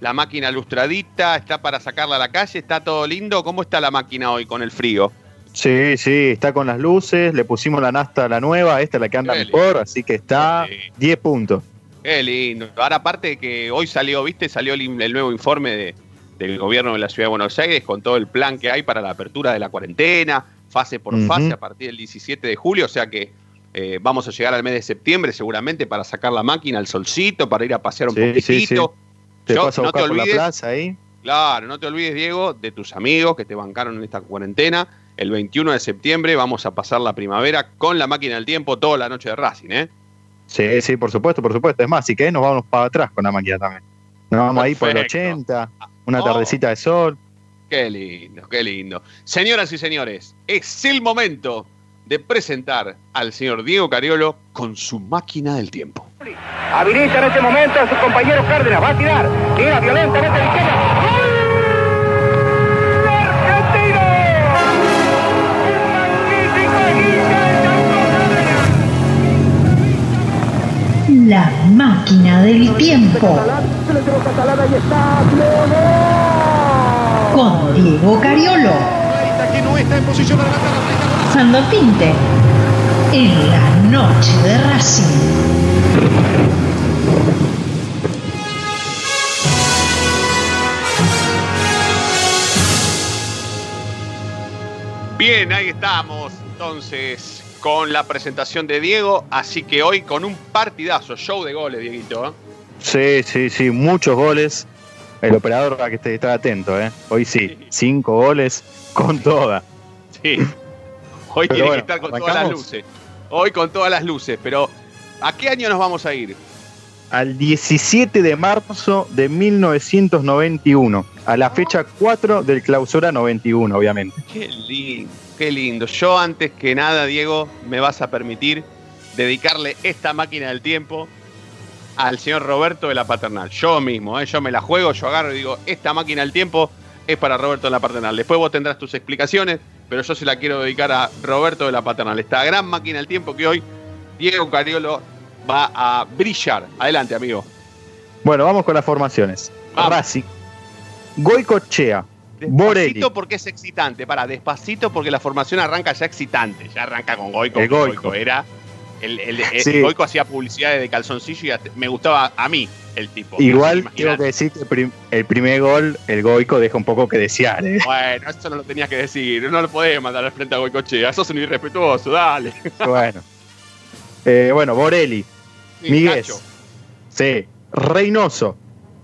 la máquina lustradita, está para sacarla a la calle, está todo lindo. ¿Cómo está la máquina hoy con el frío? Sí, sí, está con las luces, le pusimos la nasta la nueva, esta es la que anda Qué mejor, así que está 10 puntos. Qué lindo. Ahora, aparte de que hoy salió, ¿viste? Salió el, el nuevo informe de- del gobierno de la ciudad de Buenos Aires con todo el plan que hay para la apertura de la cuarentena, fase por fase a partir del 17 de julio. O sea que eh, vamos a llegar al mes de septiembre seguramente para sacar la máquina al solcito, para ir a pasear un Sí, sí, sí. poquitito. Te Yo- vas a no te por la olvides- plaza ahí. Claro, no te olvides, Diego, de tus amigos que te bancaron en esta cuarentena. El 21 de septiembre vamos a pasar la primavera con la máquina del tiempo toda la noche de Racing, ¿eh? Sí, sí, por supuesto, por supuesto. Es más, si querés nos vamos para atrás con la máquina también. Nos vamos ahí por el Perfecto. 80, una Oh. tardecita de sol. Qué lindo, qué lindo. Señoras y señores, es el momento de presentar al señor Diego Cariolo con su máquina del tiempo. Habilita en este momento a su compañero Cárdenas. Va a tirar. Tira violentamente a la izquierda. La máquina del tiempo. Con Diego Cariolo. Sando Tinte. En la noche de Racing. Bien, ahí estamos. Entonces, con la presentación de Diego. Así que hoy con un partidazo, show de goles, Dieguito. ¿eh? Sí, sí, sí, muchos goles. El operador va a que esté estar atento, ¿eh? Hoy sí, cinco goles con toda. Sí. Hoy tiene bueno, que estar con todas las luces. Hoy con todas las luces. Pero, ¿a qué año nos vamos a ir? Al 17 de marzo de 1991, a la fecha 4 del clausura 91, obviamente. Qué lindo, qué lindo. Yo antes que nada, Diego, me vas a permitir dedicarle esta máquina del tiempo al señor Roberto de la Paternal. Yo mismo, ¿eh? yo me la juego, yo agarro y digo, esta máquina del tiempo es para Roberto de la Paternal. Después vos tendrás tus explicaciones, pero yo se la quiero dedicar a Roberto de la Paternal. Esta gran máquina del tiempo que hoy Diego Cariolo va a brillar. Adelante, amigo. Bueno, vamos con las formaciones. Racing, Goicochea, Despacito porque es excitante. Para, despacito porque la formación arranca ya excitante. Ya arranca con Goico. El Goico. era. El, el- el- Sí. Goico hacía publicidades de calzoncillo y hasta- me gustaba a mí el tipo. Igual tengo que decir que el, prim- el primer gol, el Goico, deja un poco que desear. ¿eh? Bueno, eso no lo tenías que decir. No lo podés mandar al frente a Goicochea. Sos un irrespetuoso, dale. [LAUGHS] Bueno. Eh, bueno, Borelli, Sí, Miguel, Nacho. sí, Reynoso,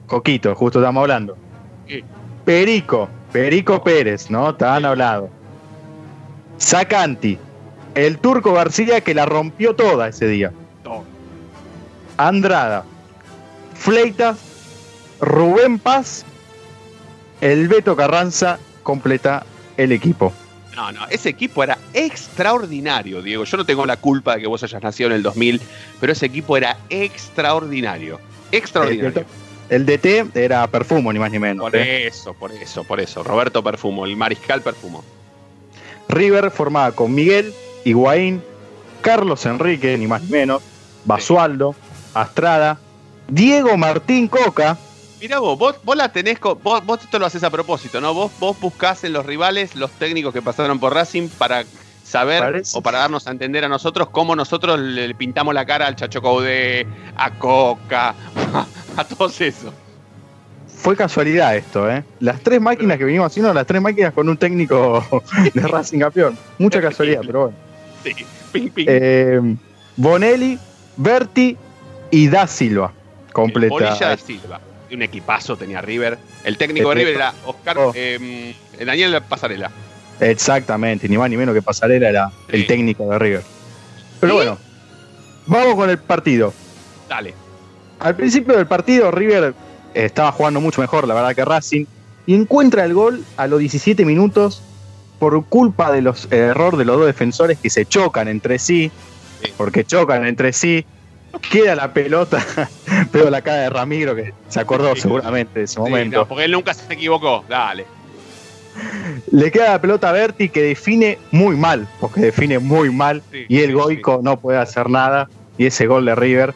Coquito, justo estamos hablando. Sí. Perico, Perico Pérez, ¿no? Estaban hablando. Sacanti, el turco García que la rompió toda ese día. Andrada, Fleitas, Rubén Paz, el Beto Carranza completa el equipo. No, no, ese equipo era extraordinario, Diego. Yo no tengo la culpa de que vos hayas nacido en el 2000, pero ese equipo era extraordinario. Extraordinario. El, DT era Perfumo, ni más ni menos. Por ¿eh? eso, por eso, por eso. Roberto Perfumo, el mariscal Perfumo. River formada con Miguel, Higuaín, Carlos Enrique, ni más ni menos, Basualdo, Astrada, Diego Martín Coca, Mira vos, vos, vos la tenés, vos, vos esto lo haces a propósito, ¿no? Vos, vos buscás en los rivales los técnicos que pasaron por Racing para saber Parece. o para darnos a entender a nosotros cómo nosotros le, le pintamos la cara al Chacho Caudé, a Coca, a todos esos. fue casualidad esto, ¿eh? Las tres máquinas que venimos haciendo, las tres máquinas con un técnico [LAUGHS] de Racing campeón. Mucha casualidad, pero bueno. Sí, ping, ping. Eh, Bonelli, Berti y Da Silva. Completa. Bonilla da Silva. Un equipazo tenía River. El técnico de River era Oscar Oh. eh, Daniel Pasarela. Exactamente, ni más ni menos que Pasarela era el técnico de River. Pero bueno, vamos con el partido. Dale. Al principio del partido, River eh, estaba jugando mucho mejor, la verdad, que Racing, y encuentra el gol a los 17 minutos por culpa de los eh, error de los dos defensores que se chocan entre sí, porque chocan entre sí. Queda la pelota, [LAUGHS] veo la cara de Ramiro que se acordó seguramente de ese Sí, momento. no, porque él nunca se equivocó. Dale. Le queda la pelota a Berti que define muy mal, porque define muy mal, y el Goico no puede hacer nada, y ese gol de River,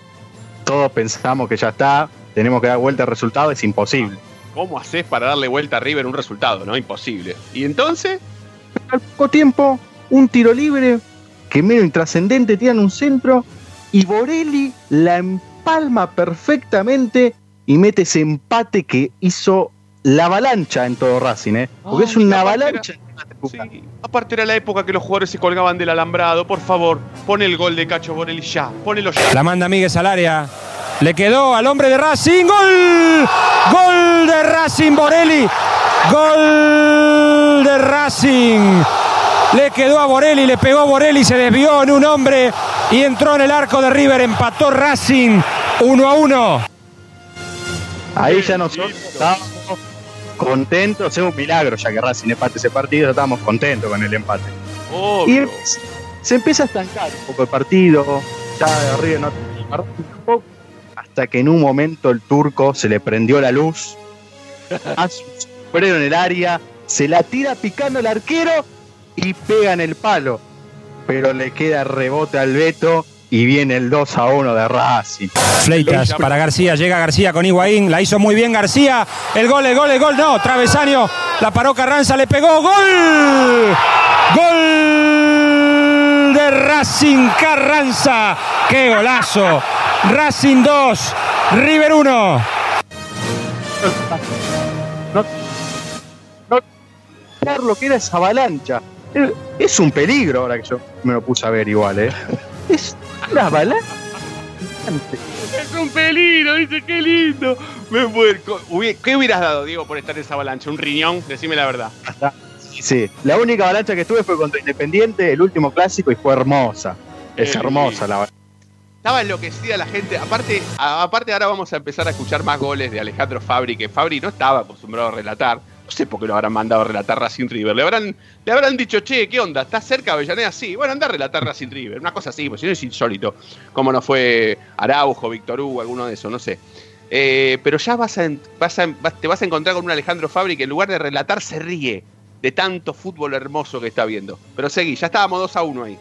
todos pensamos que ya está, tenemos que dar vuelta al resultado, es imposible. ¿Cómo haces para darle vuelta a River un resultado? No, imposible. ¿Y entonces? Al poco tiempo, un tiro libre que medio intrascendente tiran un centro y Borelli la empalma perfectamente y mete ese empate que hizo la avalancha en todo Racing, ¿eh? Porque es una avalancha. Aparte era la época que los jugadores se colgaban del alambrado. Por favor, pon el gol de Cacho Borelli ya. Ponelo ya. La manda Miguel al área. Le quedó al hombre de Racing. ¡Gol! ¡Gol de Racing Borelli! ¡Gol de Racing! Le quedó a Borelli, le pegó a Borelli, se desvió en un hombre y entró en el arco de River. Empató Racing 1 a 1. Ahí ya nosotros estábamos contentos, es un milagro ya que Racing empate ese partido, estábamos contentos con el empate. Y se empieza a estancar un poco el partido, ya de arriba no tampoco, hasta que en un momento el turco se le prendió la luz, [LAUGHS] hace un sombrero en el área, se la tira picando el arquero y pega en el palo. Pero le queda rebote al Beto y viene el 2 a 1 de Racing. Fleitas para García, llega García con Higuaín, la hizo muy bien García, el gol, el gol, el gol, no, travesaño, la paró Carranza, le pegó, gol, gol de Racing Carranza, qué golazo, Racing 2, River 1. no, no lo que era esa avalancha. Es un peligro ahora que yo me lo puse a ver igual, ¿eh? Es [LAUGHS] una avalancha. Es un peligro, dice, qué lindo. Me. Hubi- ¿Qué hubieras dado, Diego, por estar en esa avalancha? ¿Un riñón? Decime la verdad. Sí, la única avalancha que estuve fue contra Independiente, el último clásico, y fue hermosa. Es hermosa la avalancha. Estaba enloquecida la gente. Aparte, aparte ahora vamos a empezar a escuchar más goles de Alejandro Fabri, que Fabri no estaba acostumbrado a relatar. No sé por qué lo habrán mandado a relatar Racing River. Le habrán, le habrán dicho, che, ¿qué onda? ¿Estás cerca Avellaneda? Sí. Bueno, anda a relatar Racing River. Una cosa así, pues si no es insólito. Como no fue Araujo, Víctor Hugo, alguno de esos, no sé. Eh, pero ya vas a, te vas a encontrar con un Alejandro Fabri que en lugar de relatar se ríe de tanto fútbol hermoso que está viendo. Pero seguí, ya estábamos 2 a 1 ahí.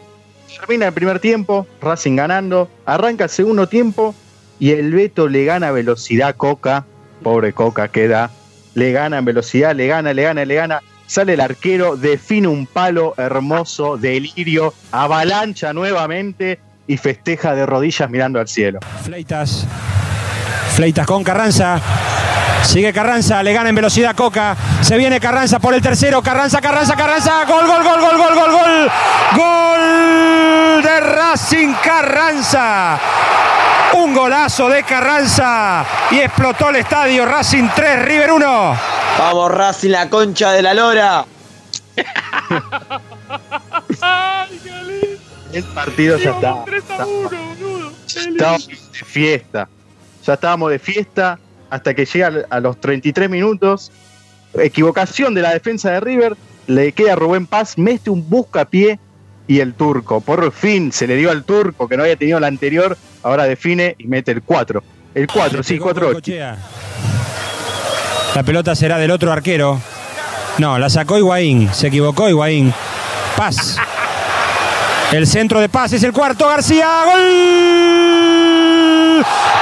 Termina el primer tiempo, Racing ganando, arranca el segundo tiempo y el Beto le gana velocidad Coca, pobre Coca queda, le gana en velocidad, le gana, le gana, le gana, sale el arquero, define un palo hermoso, delirio, avalancha nuevamente y festeja de rodillas mirando al cielo. Fleitas. Fleitas con Carranza. Sigue Carranza, le gana en velocidad Coca. Se viene Carranza por el tercero. Carranza, Carranza, Carranza. Gol, gol, gol, gol, gol, gol, gol. Gol de Racing Carranza. Un golazo de Carranza. Y explotó el estadio. Racing 3, River 1. Vamos Racing, la concha de la lora. El partido ya está. está- Estábamos de fiesta. Ya estábamos de fiesta hasta que llega a los 33 minutos. Equivocación de la defensa de River. Le queda a Rubén Paz, mete un buscapié y el turco. Por fin se le dio al turco que no había tenido la anterior. Ahora define y mete el 4. El 4, sí, 4-8. La pelota será del otro arquero. No, la sacó Higuaín. Se equivocó Higuaín. Paz. El centro de Paz es el cuarto. García. Gol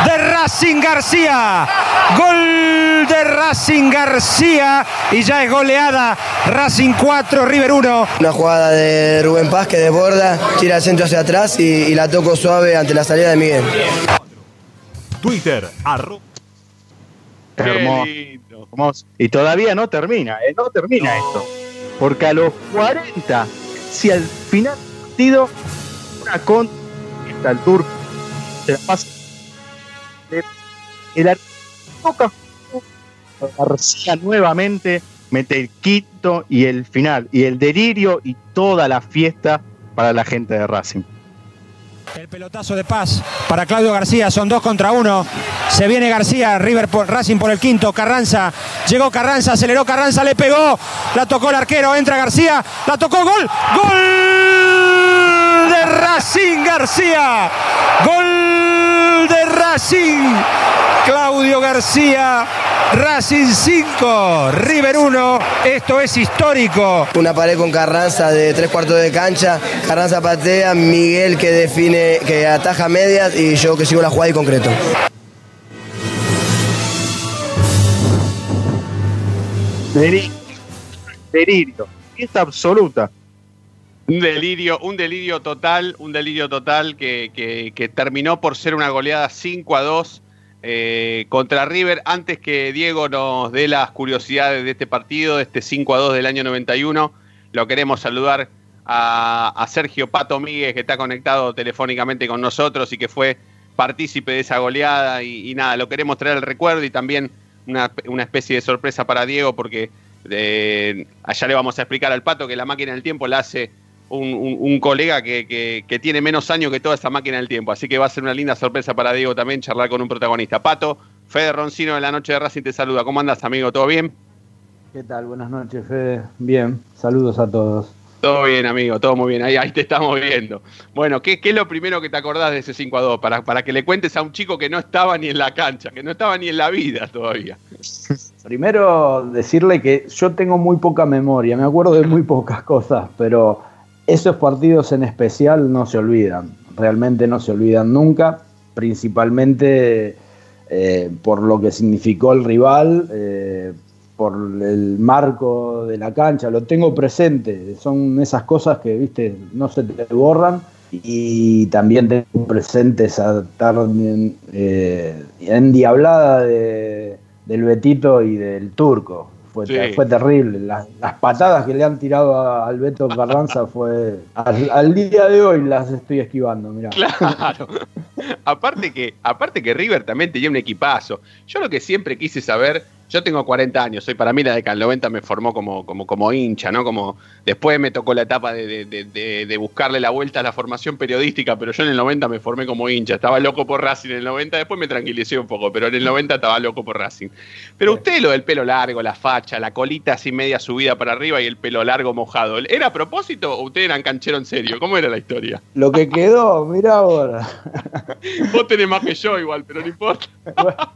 de Racing García. Gol de Racing García. Y ya es goleada. Racing 4, River 1. Una jugada de Rubén Paz que desborda, tira el centro hacia atrás y, y la toco suave ante la salida de Miguel. Twitter, arroba. Hermoso. hermoso. Y todavía no termina, ¿eh? no termina esto. Porque a los 40, si al final una con está el turco, se la pasa. El ar- toca García nuevamente, mete el quinto y el final, y el delirio y toda la fiesta para la gente de Racing. El pelotazo de paz para Claudio García, son dos contra uno. Se viene García, River por, Racing por el quinto, Carranza. Llegó Carranza, aceleró Carranza, le pegó. La tocó el arquero, entra García, la tocó, gol. Gol de Racing García. Gol de Racing. Claudio García, Racing 5, River 1. Esto es histórico. Una pared con Carranza de tres cuartos de cancha. Carranza patea, Miguel que define, que ataja medias y yo que sigo la jugada y concreto. Delirio. Delirio. Fiesta absoluta. Un delirio, un delirio total, un delirio total que, que- que terminó por ser una goleada 5 a 2 eh, contra River. Antes que Diego nos dé las curiosidades de este partido, de este 5 a 2 del año 91, lo queremos saludar a, Sergio Pato Míguez, que está conectado telefónicamente con nosotros y que fue partícipe de esa goleada. Y, y nada, lo queremos traer el recuerdo y también una, una especie de sorpresa para Diego, porque eh, allá le vamos a explicar al Pato que la máquina del tiempo la hace un, un- un colega que, que- que tiene menos años que toda esta máquina del tiempo. Así que va a ser una linda sorpresa para Diego también charlar con un protagonista. Pato, Fede Roncino de la Noche de Racing te saluda. ¿Cómo andas, amigo? ¿Todo bien? ¿Qué tal? Buenas noches, Fede. Bien, saludos a todos. Todo bien, amigo, todo muy bien. Ahí, ahí te estamos viendo. Bueno, ¿qué, qué es lo primero que te acordás de ese 5 a 2? Para, para que le cuentes a un chico que no estaba ni en la cancha, que no estaba ni en la vida todavía. [LAUGHS] Primero decirle que yo tengo muy poca memoria, me acuerdo de muy pocas cosas, pero esos partidos en especial no se olvidan, realmente no se olvidan nunca, principalmente eh, por lo que significó el rival, eh, por el marco de la cancha, lo tengo presente, son esas cosas que, viste, no se te borran y también tengo presente esa tarde eh, endiablada de, del Betito y del Turco. Fue, Sí. fue terrible. Las, las patadas que le han tirado a- al Beto Carranza fue. Al, al día de hoy las estoy esquivando, mirá. Claro. [LAUGHS] aparte que, aparte que River también tenía un equipazo. Yo lo que siempre quise saber, yo tengo 40 años, soy para mí la década del 90 me formó como, como, como hincha, ¿no? Como después me tocó la etapa de, de- de- buscarle la vuelta a la formación periodística, pero yo en el 90 me formé como hincha. Estaba loco por Racing en el 90, después me tranquilicé un poco, pero en el 90 estaba loco por Racing. Pero usted lo del pelo largo, la facha, la colita así media subida para arriba y el pelo largo mojado, ¿era a propósito o usted era canchero en serio? ¿Cómo era la historia? Lo que quedó, mirá ahora. [LAUGHS] Vos tenés más que yo igual, pero no importa. [LAUGHS]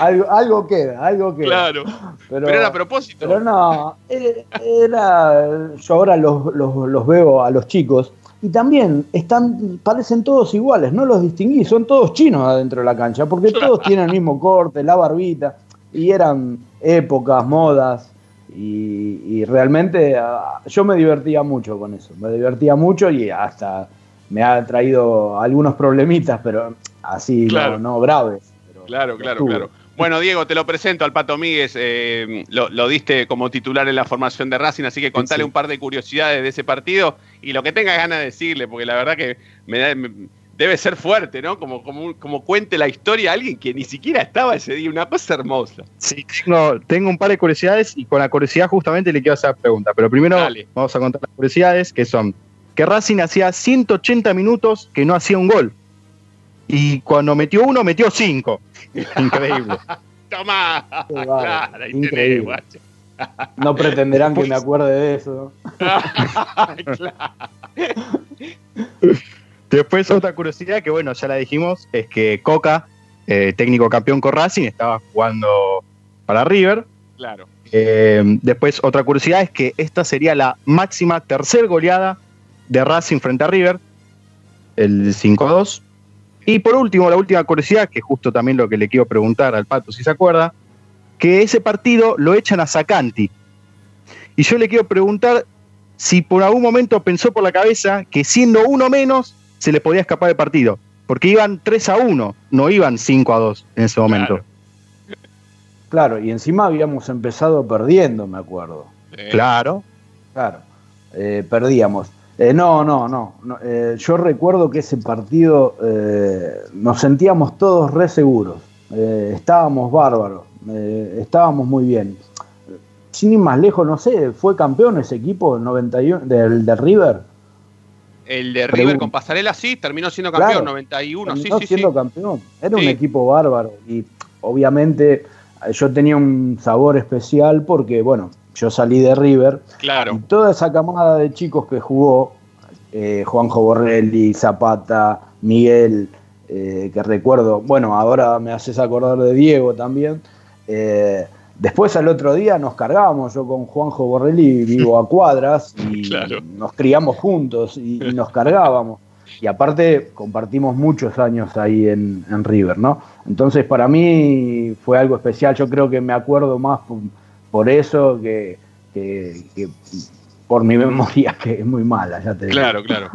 Algo, algo queda, algo queda. Claro. Pero, era a propósito. Pero no, era, era- yo ahora los, los- los veo a los chicos y también están, parecen todos iguales, no los distinguí, son todos chinos adentro de la cancha, porque todos tienen el mismo corte, la barbita, y eran épocas, modas, y, y realmente ah, yo me divertía mucho con eso, me divertía mucho y hasta me ha traído algunos problemitas, pero así no- Claro. no, graves. Claro, claro, claro. Bueno, Diego, te lo presento al Pato Míguez. eh, lo, lo diste como titular en la formación de Racing, así que contale Sí. un par de curiosidades de ese partido y lo que tengas ganas de decirle, porque la verdad que me da- me- debe ser fuerte, ¿no? Como, como, como cuente la historia a alguien que ni siquiera estaba ese día, una cosa hermosa. Sí, tengo, tengo un par de curiosidades y con la curiosidad justamente le quiero hacer la pregunta. Pero primero Dale. vamos a contar las curiosidades que son que Racing hacía 180 minutos que no hacía un gol. Y cuando metió uno, metió cinco. [LAUGHS] Increíble. Tomá. bárbaro, Claro, ahí tenés, increíble. guacho. No pretenderán que me acuerde de eso. [LAUGHS] Después otra curiosidad que bueno, ya la dijimos, es que Coca, eh, técnico campeón con Racing, estaba jugando para River. Claro. Eh, después otra curiosidad es que esta sería la máxima tercer goleada de Racing frente a River, el 5-2. Y por último, la última curiosidad, que justo también lo que le quiero preguntar al Pato si se acuerda, que ese partido lo echan a Sacanti. Y yo le quiero preguntar si por algún momento pensó por la cabeza que siendo uno menos se le podía escapar el partido. Porque iban 3 a 1, no iban 5 a 2 en ese momento. Claro, y encima habíamos empezado perdiendo, me acuerdo. Claro. Claro, eh, perdíamos. Eh, no, no, no. no, eh, yo recuerdo que ese partido eh, nos sentíamos todos re seguros. Estábamos bárbaros. estábamos muy bien. Sin ir más lejos, no sé, ¿fue campeón ese equipo del 91, del, del River? El de River con Pasarela sí, terminó siendo campeón, Claro. 91, sí, Terminó sí, siendo sí. campeón. Era un equipo bárbaro. Y obviamente yo tenía un sabor especial porque, bueno, yo salí de River. Claro. Y toda esa camada de chicos que jugó, eh, Juanjo Borrelli, Zapata, Miguel, eh, que recuerdo, bueno, ahora me haces acordar de Diego también. eh, después al otro día nos cargábamos, yo con Juanjo Borrelli vivo a cuadras [LAUGHS] y nos criamos juntos y, y nos cargábamos. Y aparte compartimos muchos años ahí en, en River, ¿no? Entonces para mí fue algo especial, yo creo que me acuerdo más por, eso que, que- que por mi [LAUGHS] memoria que es muy mala, ya te digo. Claro, claro.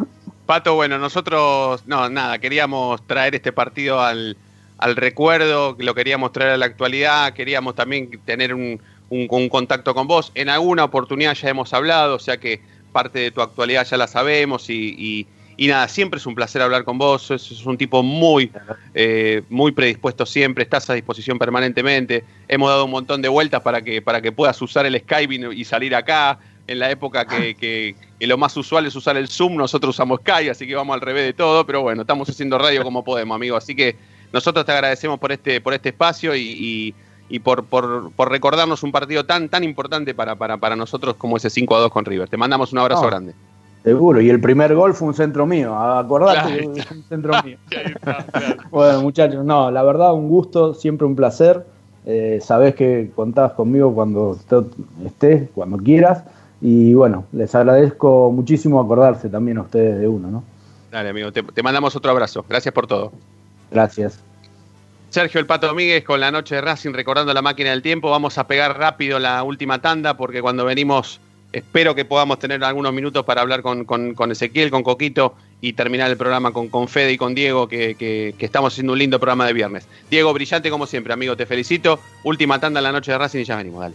Pato, bueno, nosotros, no, nada, queríamos traer este partido al, al recuerdo, lo queríamos traer a la actualidad, queríamos también tener un, un- un contacto con vos. En alguna oportunidad ya hemos hablado, o sea que parte de tu actualidad ya la sabemos y, y- y nada, siempre es un placer hablar con vos, sos un tipo muy, eh, muy predispuesto siempre, estás a disposición permanentemente, hemos dado un montón de vueltas para que, para que puedas usar el Skype y, y salir acá, en la época que, que- que lo más usual es usar el Zoom, nosotros usamos Skype, así que vamos al revés de todo, pero bueno, estamos haciendo radio como podemos, amigo, así que nosotros te agradecemos por este, por este espacio y, y- y por, por, por recordarnos un partido tan, tan importante para, para, para nosotros como ese 5 a 2 con River. Te mandamos un abrazo No. grande. Seguro, y el primer gol fue un centro mío, acordate Claro. un centro [LAUGHS] mío. Bueno, muchachos, no, la verdad, un gusto, siempre un placer. Eh, sabés que contás conmigo cuando est- estés, cuando quieras. Y bueno, les agradezco muchísimo acordarse también a ustedes de uno, ¿no? Dale, amigo, te, te mandamos otro abrazo. Gracias por todo. Gracias. Sergio El Pato Domínguez con la noche de Racing recordando la máquina del tiempo. Vamos a pegar rápido la última tanda porque cuando venimos espero que podamos tener algunos minutos para hablar con, con- Ezequiel, con Coquito y terminar el programa con, con Fede y con Diego que, que- que estamos haciendo un lindo programa de viernes. Diego, brillante como siempre, amigo, te felicito. Última tanda en la noche de Racing y ya venimos, dale.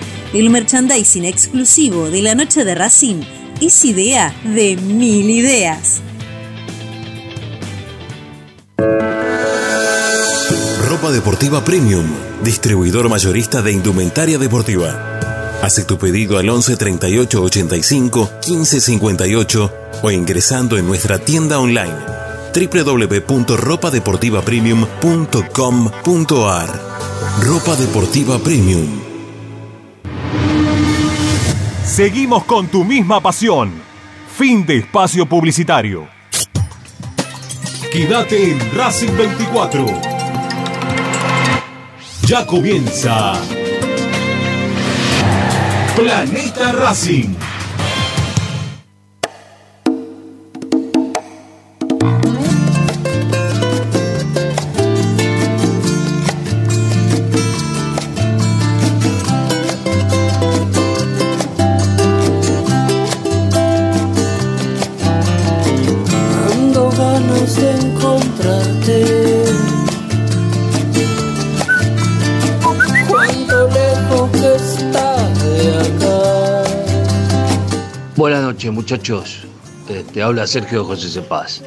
El merchandising exclusivo de la noche de Racing es idea de mil ideas. Ropa Deportiva Premium, distribuidor mayorista de indumentaria deportiva. Hace tu pedido al 11 38 85 15 58 o ingresando en nuestra tienda online www.ropadeportivapremium.com.ar Ropa Deportiva Premium. Seguimos con tu misma pasión. Fin de espacio publicitario. Quédate en Racing 24. Ya comienza Planeta Racing. Ganas de. Buenas noches, muchachos. Este, habla Sergio José Cepaz.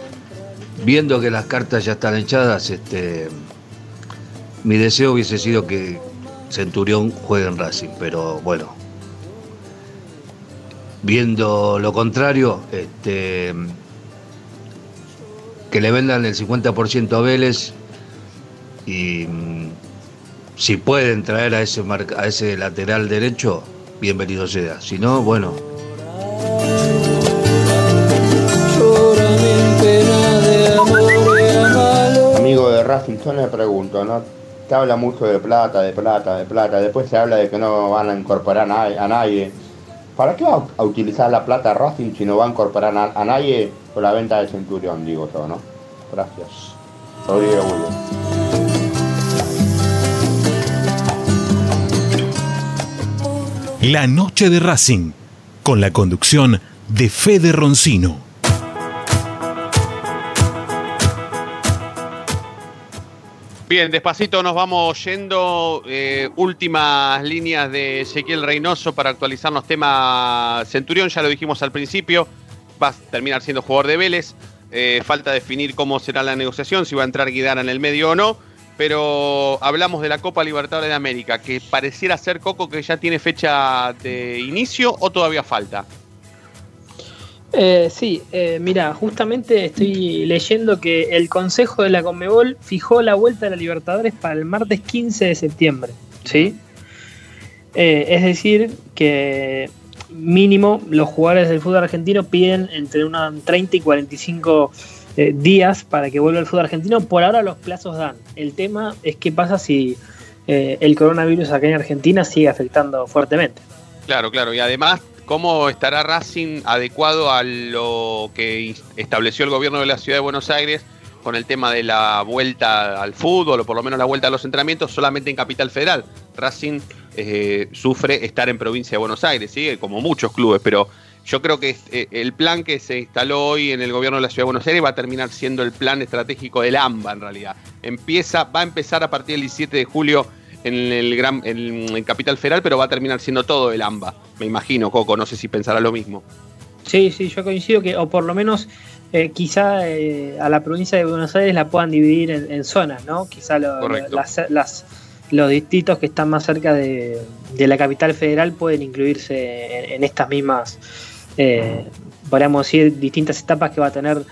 Viendo que las cartas ya están echadas, este, mi deseo hubiese sido que Centurión juegue en Racing, pero bueno. Viendo lo contrario, este, que le vendan el 50% a Vélez y mm, si pueden traer a ese, marca- a ese lateral derecho, bienvenido sea. Si no, bueno. Amigo de Racing, yo le pregunto, ¿no? Se habla mucho de plata, de plata, de plata, después se habla de que no van a incorporar a nadie. ¿Para qué va a utilizar la plata Racing si no va a incorporar a nadie por la venta del Centurión, digo yo, ¿no? Gracias. Rodrigo. La noche de Racing, con la conducción de Fede Roncino. Bien, despacito nos vamos yendo. eh, últimas líneas de Ezequiel Reynoso para actualizarnos tema Centurión, ya lo dijimos al principio, va a terminar siendo jugador de Vélez. eh, falta definir cómo será la negociación, si va a entrar Guidara en el medio o no. Pero hablamos de la Copa Libertadores de América, que pareciera ser Coco que ya tiene fecha de inicio o todavía falta. Eh, sí, eh, mira, justamente estoy leyendo que el Consejo de la Conmebol fijó la vuelta de la Libertadores para el martes 15 de septiembre, ¿sí? Eh, es decir, que mínimo los jugadores del fútbol argentino piden entre unos 30 y 45 eh, días para que vuelva el fútbol argentino. Por ahora los plazos dan. El tema es qué pasa si eh, el coronavirus acá en Argentina sigue afectando fuertemente. Claro, claro. Y además, ¿cómo estará Racing adecuado a lo que estableció el gobierno de la ciudad de Buenos Aires con el tema de la vuelta al fútbol o por lo menos la vuelta a los entrenamientos solamente en Capital Federal? Racing eh, sufre estar en provincia de Buenos Aires, ¿sí? como muchos clubes, pero yo creo que eh, el plan que se instaló hoy en el gobierno de la ciudad de Buenos Aires va a terminar siendo el plan estratégico del AMBA en realidad. Empieza, va a empezar a partir del 17 de julio en el gran en, Capital Federal, pero va a terminar siendo todo el AMBA. Me imagino, Coco, no sé si pensará lo mismo. Sí, sí, yo coincido que, o por lo menos eh, quizá eh, a la provincia de Buenos Aires la puedan dividir en, en zonas, ¿no? Quizá lo- las- los distritos que están más cerca de, de la capital federal pueden incluirse en, en estas mismas, eh, podríamos decir, distintas etapas que va a tener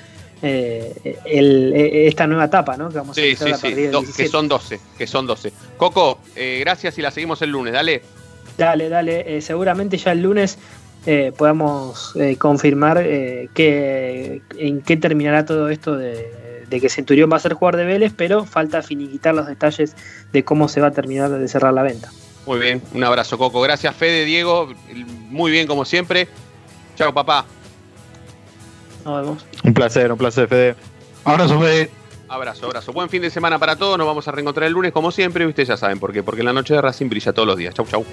eh, el- eh, esta nueva etapa, ¿no? Que vamos a Sí, sí, a sí, del do- que 17. son 12, que son 12. Coco, eh, gracias y la seguimos el lunes, dale. Dale, dale. eh, seguramente ya el lunes eh, podamos confirmar eh, que, en qué terminará todo esto de, de que Centurión va a ser jugador de Vélez, pero falta finiquitar los detalles de cómo se va a terminar de cerrar la venta. Muy bien, un abrazo, Coco. Gracias, Fede, Diego. Muy bien, como siempre. Chao, papá. Nos vemos. Un placer, un placer, Fede. Abrazo, Fede. Abrazo, abrazo. Buen fin de semana para todos. Nos vamos a reencontrar el lunes, como siempre. Y ustedes ya saben por qué. Porque la noche de Racing brilla todos los días. Chau, chau.